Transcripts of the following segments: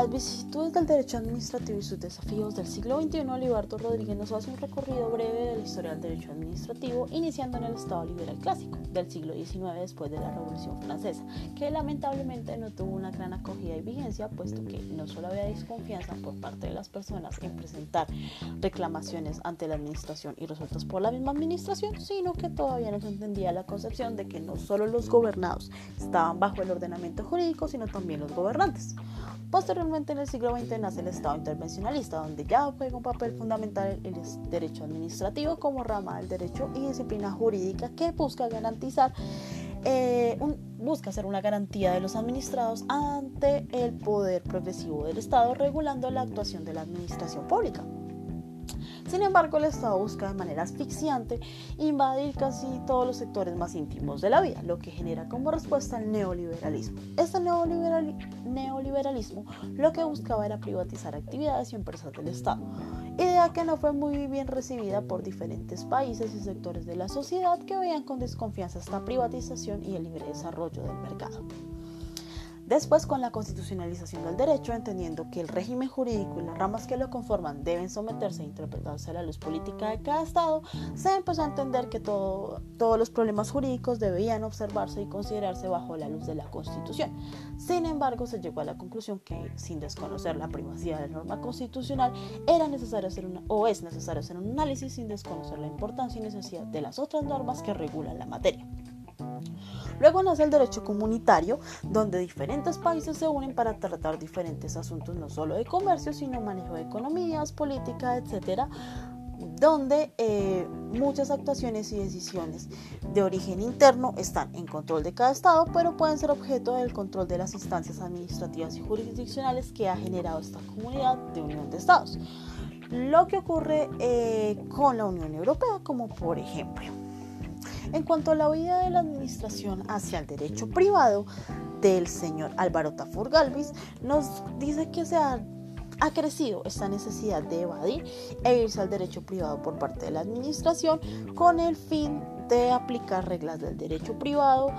las vicisitudes del derecho administrativo y sus desafíos del siglo XXI, Olivardo Rodríguez nos hace un recorrido breve de la historia del derecho administrativo, iniciando en el Estado liberal clásico del siglo XIX después de la Revolución Francesa, que lamentablemente no tuvo una gran acogida y vigencia, puesto que no solo había desconfianza por parte de las personas en presentar reclamaciones ante la administración y resueltas por la misma administración, sino que todavía no se entendía la concepción de que no solo los gobernados estaban bajo el ordenamiento jurídico, sino también los gobernantes. Posteriormente, en el siglo XX nace el Estado intervencionalista, donde ya juega un papel fundamental el derecho administrativo como rama del derecho y disciplina jurídica que busca garantizar, eh, busca hacer una garantía de los administrados ante el poder progresivo del Estado, regulando la actuación de la administración pública. Sin embargo, el Estado busca de manera asfixiante invadir casi todos los sectores más íntimos de la vida, lo que genera como respuesta el neoliberalismo. Este neoliberalismo lo que buscaba era privatizar actividades y empresas del Estado, idea que no fue muy bien recibida por diferentes países y sectores de la sociedad que veían con desconfianza esta privatización y el libre desarrollo del mercado. Después, con la constitucionalización del derecho, entendiendo que el régimen jurídico y las ramas que lo conforman deben someterse e interpretarse a la luz política de cada Estado, se empezó a entender que todos los problemas jurídicos debían observarse y considerarse bajo la luz de la Constitución. Sin embargo, se llegó a la conclusión que, sin desconocer la privacidad de la norma constitucional, era necesario hacer una, o es necesario hacer un análisis sin desconocer la importancia y necesidad de las otras normas que regulan la materia. Luego nace el derecho comunitario, donde diferentes países se unen para tratar diferentes asuntos, no solo de comercio, sino manejo de economías, política, etcétera, donde eh, muchas actuaciones y decisiones de origen interno están en control de cada Estado, pero pueden ser objeto del control de las instancias administrativas y jurisdiccionales que ha generado esta comunidad de unión de Estados. Lo que ocurre eh, con la Unión Europea, como por ejemplo, en cuanto a la huida de la administración hacia el derecho privado del señor Álvaro Tafur Galvis, nos dice que se ha, ha crecido esta necesidad de evadir e irse al derecho privado por parte de la administración con el fin de aplicar reglas del derecho privado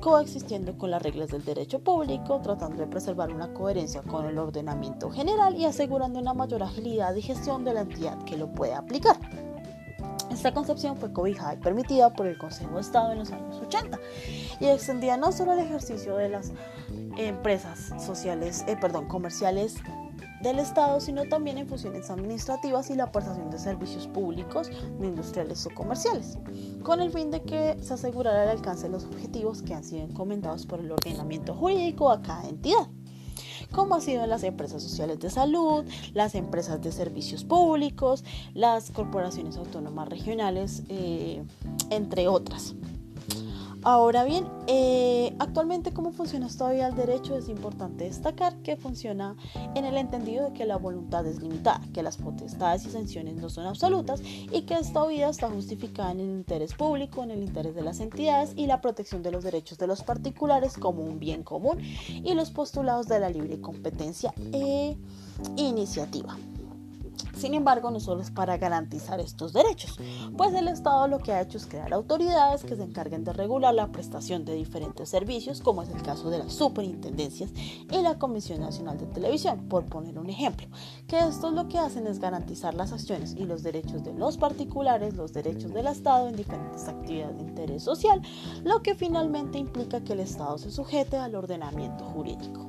coexistiendo con las reglas del derecho público, tratando de preservar una coherencia con el ordenamiento general y asegurando una mayor agilidad y gestión de la entidad que lo puede aplicar. Esta concepción fue cobijada y permitida por el Consejo de Estado en los años 80 y extendía no solo el ejercicio de las empresas sociales, eh, perdón, comerciales del Estado, sino también en funciones administrativas y la prestación de servicios públicos, industriales o comerciales, con el fin de que se asegurara el alcance de los objetivos que han sido encomendados por el ordenamiento jurídico a cada entidad como ha sido las empresas sociales de salud, las empresas de servicios públicos, las corporaciones autónomas regionales, eh, entre otras. Ahora bien, eh, actualmente cómo funciona todavía el derecho es importante destacar que funciona en el entendido de que la voluntad es limitada, que las potestades y sanciones no son absolutas y que esta vida está justificada en el interés público, en el interés de las entidades y la protección de los derechos de los particulares como un bien común y los postulados de la libre competencia e iniciativa. Sin embargo, no solo es para garantizar estos derechos, pues el Estado lo que ha hecho es crear autoridades que se encarguen de regular la prestación de diferentes servicios, como es el caso de las superintendencias y la Comisión Nacional de Televisión, por poner un ejemplo, que esto lo que hacen es garantizar las acciones y los derechos de los particulares, los derechos del Estado en diferentes actividades de interés social, lo que finalmente implica que el Estado se sujete al ordenamiento jurídico.